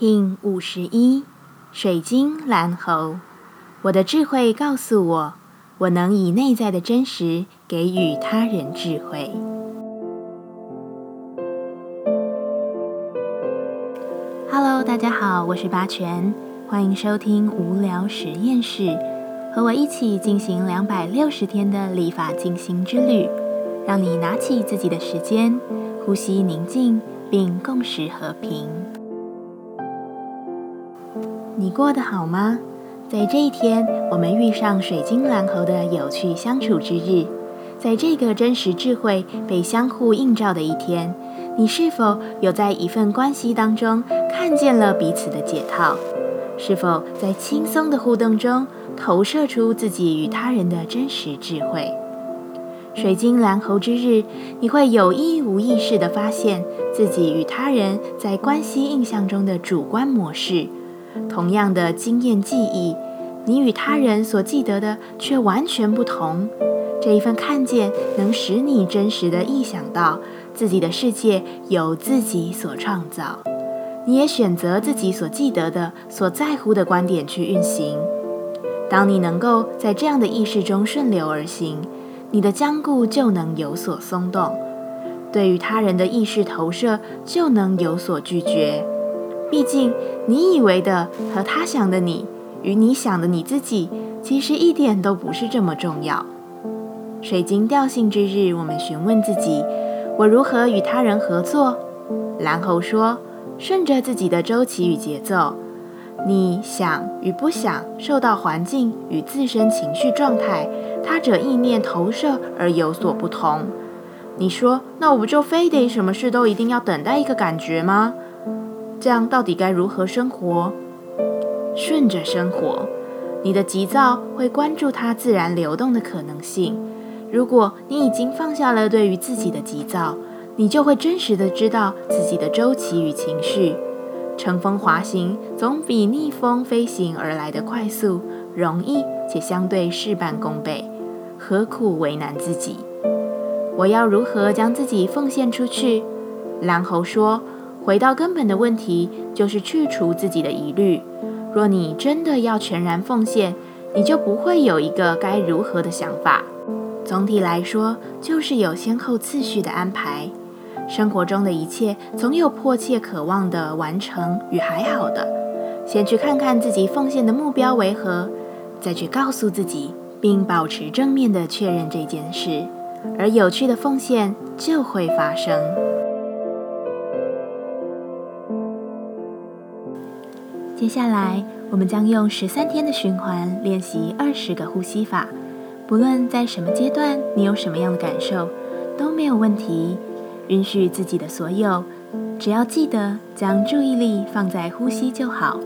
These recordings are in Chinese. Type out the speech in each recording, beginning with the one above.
King 五十一，水晶蓝猴。我的智慧告诉我，我能以内在的真实给予他人智慧。Hello，大家好，我是八全，欢迎收听无聊实验室，和我一起进行两百六十天的立法进行之旅，让你拿起自己的时间，呼吸宁静，并共识和平。你过得好吗？在这一天，我们遇上水晶蓝猴的有趣相处之日，在这个真实智慧被相互映照的一天，你是否有在一份关系当中看见了彼此的解套？是否在轻松的互动中投射出自己与他人的真实智慧？水晶蓝猴之日，你会有意无意识地发现自己与他人在关系印象中的主观模式。同样的经验记忆，你与他人所记得的却完全不同。这一份看见能使你真实的意想到自己的世界由自己所创造。你也选择自己所记得的、所在乎的观点去运行。当你能够在这样的意识中顺流而行，你的僵固就能有所松动，对于他人的意识投射就能有所拒绝。毕竟，你以为的和他想的你，与你想的你自己，其实一点都不是这么重要。水晶调性之日，我们询问自己：我如何与他人合作？然后说：顺着自己的周期与节奏。你想与不想，受到环境与自身情绪状态、他者意念投射而有所不同。你说：那我不就非得什么事都一定要等待一个感觉吗？这样到底该如何生活？顺着生活，你的急躁会关注它自然流动的可能性。如果你已经放下了对于自己的急躁，你就会真实的知道自己的周期与情绪。乘风滑行总比逆风飞行而来的快速、容易且相对事半功倍。何苦为难自己？我要如何将自己奉献出去？蓝猴说。回到根本的问题，就是去除自己的疑虑。若你真的要全然奉献，你就不会有一个该如何的想法。总体来说，就是有先后次序的安排。生活中的一切总有迫切渴望的完成与还好的。先去看看自己奉献的目标为何，再去告诉自己，并保持正面的确认这件事，而有趣的奉献就会发生。接下来，我们将用十三天的循环练习二十个呼吸法。不论在什么阶段，你有什么样的感受，都没有问题。允许自己的所有，只要记得将注意力放在呼吸就好。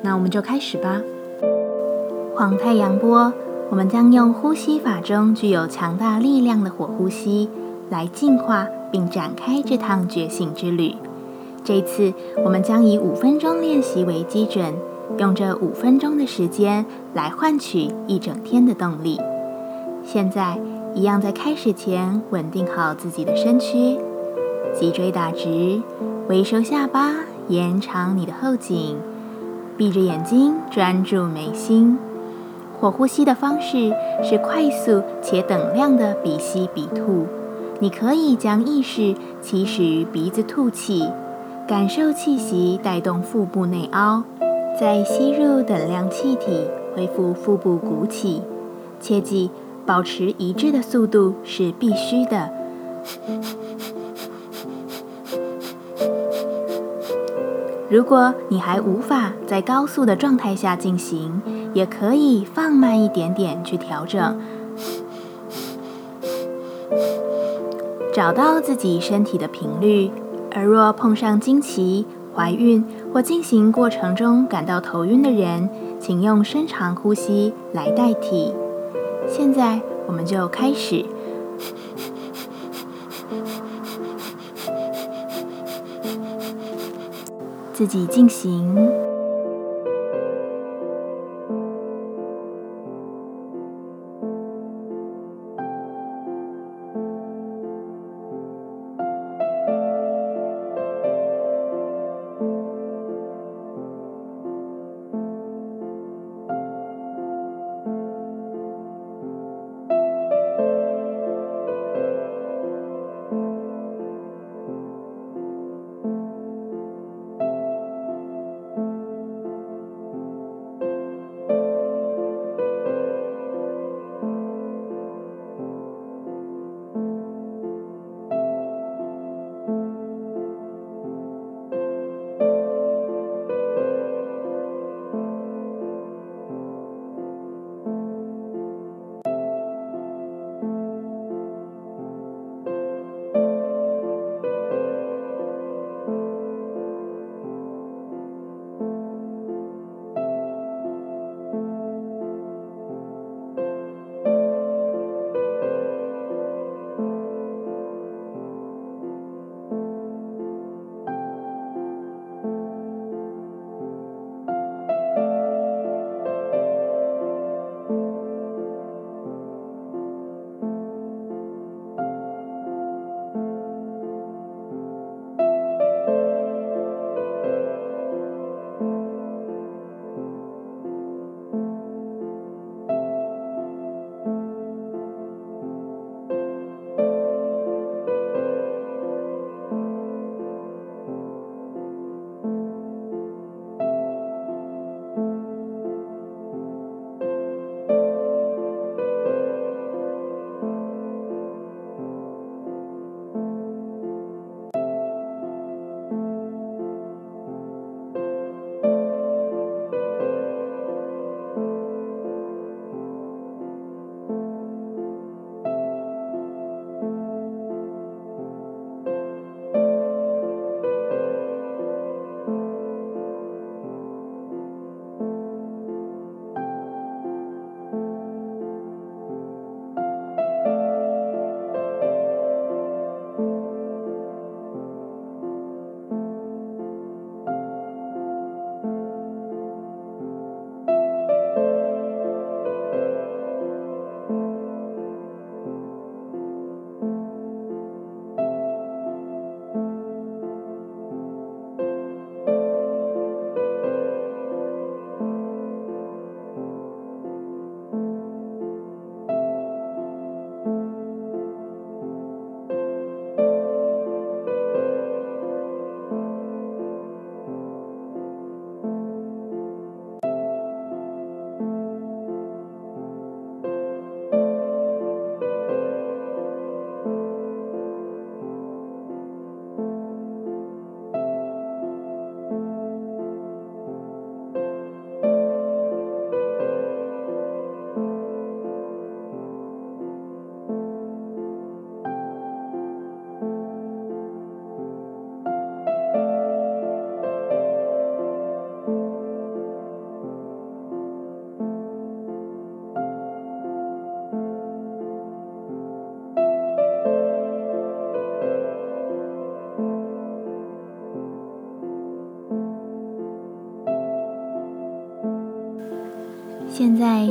那我们就开始吧。黄太阳波，我们将用呼吸法中具有强大力量的火呼吸，来净化并展开这趟觉醒之旅。这次我们将以五分钟练习为基准，用这五分钟的时间来换取一整天的动力。现在，一样在开始前稳定好自己的身躯，脊椎打直，微收下巴，延长你的后颈，闭着眼睛专注眉心。火呼吸的方式是快速且等量的鼻吸鼻吐，你可以将意识起始于鼻子吐气。感受气息带动腹部内凹，再吸入等量气体，恢复腹部鼓起。切记，保持一致的速度是必须的。如果你还无法在高速的状态下进行，也可以放慢一点点去调整，找到自己身体的频率。而若碰上经期、怀孕或进行过程中感到头晕的人，请用深长呼吸来代替。现在，我们就开始，自己进行。